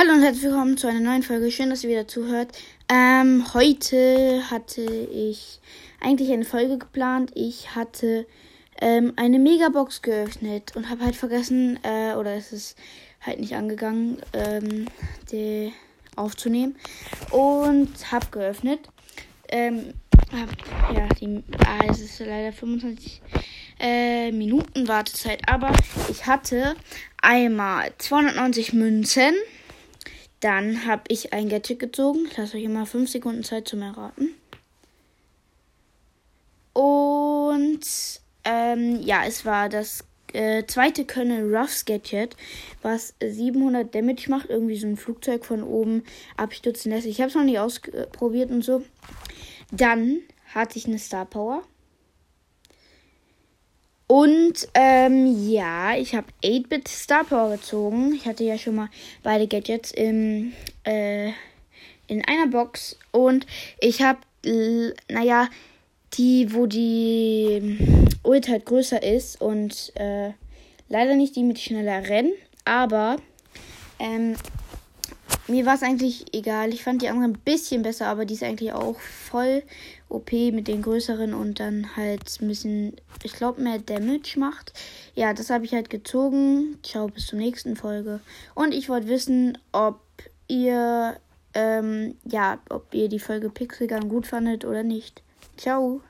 Hallo und herzlich willkommen zu einer neuen Folge. Schön, dass ihr wieder zuhört. Ähm, heute hatte ich eigentlich eine Folge geplant. Ich hatte ähm, eine Megabox geöffnet und habe halt vergessen, äh, oder es ist halt nicht angegangen, ähm, die aufzunehmen. Und habe geöffnet. Ähm, hab, ja, die, ah, es ist leider 25 äh, Minuten Wartezeit, aber ich hatte einmal 290 Münzen. Dann habe ich ein Gadget gezogen. Ich lasse euch immer 5 Sekunden Zeit zum Erraten. Und ähm, ja, es war das äh, zweite Colonel Ruffs Gadget, was 700 Damage macht. Irgendwie so ein Flugzeug von oben abstürzen lässt. Ich habe es noch nicht ausprobiert und so. Dann hatte ich eine Star Power. Und ähm, ja, ich habe 8-Bit Star Power gezogen. Ich hatte ja schon mal beide Gadgets im, äh, in einer Box. Und ich habe, naja, die, wo die Ult halt größer ist und äh, leider nicht die mit schneller Rennen. Aber ähm, mir war es eigentlich egal. Ich fand die anderen ein bisschen besser, aber die ist eigentlich auch voll OP mit den größeren und dann halt ein bisschen, ich glaube, mehr Damage macht. Ja, das habe ich halt gezogen. Ciao, bis zur nächsten Folge. Und ich wollte wissen, ob ihr, ähm, ja, ob ihr die Folge Pixelgun gut fandet oder nicht. Ciao.